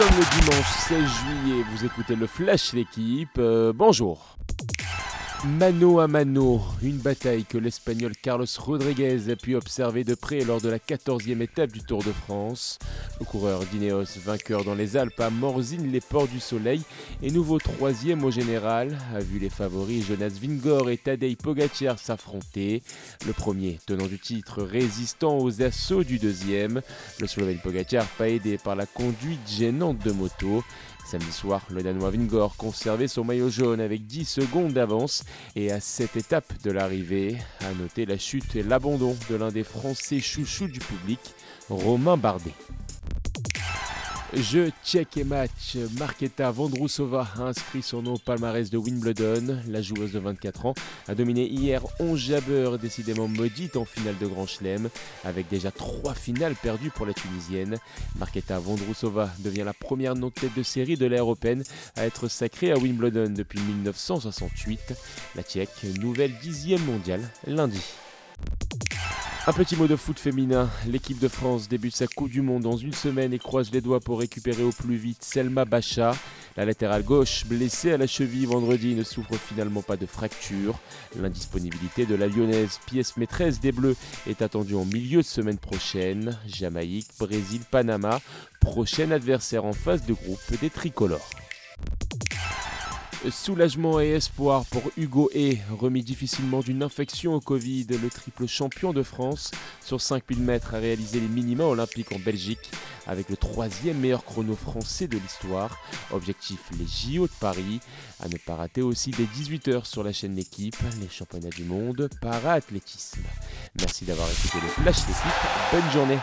sommes le dimanche 16 juillet, vous écoutez le Flash l'équipe, euh, bonjour. Mano à mano, une bataille que l'Espagnol Carlos Rodriguez a pu observer de près lors de la 14e étape du Tour de France. Le coureur d'Ineos, vainqueur dans les Alpes, à Morzine les ports du soleil et nouveau troisième au général, a vu les favoris Jonas Vingor et Tadej Pogacar s'affronter. Le premier, tenant du titre, résistant aux assauts du deuxième. Le Slovène Pogacar, pas aidé par la conduite gênante de moto. Samedi soir, le Danois Vingor conservait son maillot jaune avec 10 secondes d'avance et à cette étape de l'arrivée, a noté la chute et l'abandon de l'un des Français chouchous du public, Romain Bardet. Jeu check et match, Marketa Vondrousova a inscrit son nom au palmarès de Wimbledon. La joueuse de 24 ans a dominé hier 11 jabbeurs, décidément maudite en finale de Grand Chelem, avec déjà 3 finales perdues pour la Tunisienne. Marketa Vondrousova devient la première non-tête de série de l'ère européenne à être sacrée à Wimbledon depuis 1968. La Tchèque, nouvelle dixième mondiale lundi. Un petit mot de foot féminin. L'équipe de France débute sa Coupe du Monde dans une semaine et croise les doigts pour récupérer au plus vite Selma Bacha. La latérale gauche, blessée à la cheville vendredi, ne souffre finalement pas de fracture. L'indisponibilité de la lyonnaise, pièce maîtresse des Bleus, est attendue en milieu de semaine prochaine. Jamaïque, Brésil, Panama, prochain adversaire en phase de groupe des tricolores. Soulagement et espoir pour Hugo E, remis difficilement d'une infection au Covid, le triple champion de France sur 5000 mètres a réalisé les minima olympiques en Belgique avec le troisième meilleur chrono français de l'histoire. Objectif les JO de Paris. À ne pas rater aussi dès 18h sur la chaîne L'équipe, les championnats du monde para-athlétisme. Merci d'avoir écouté le Flash d'équipe. Bonne journée.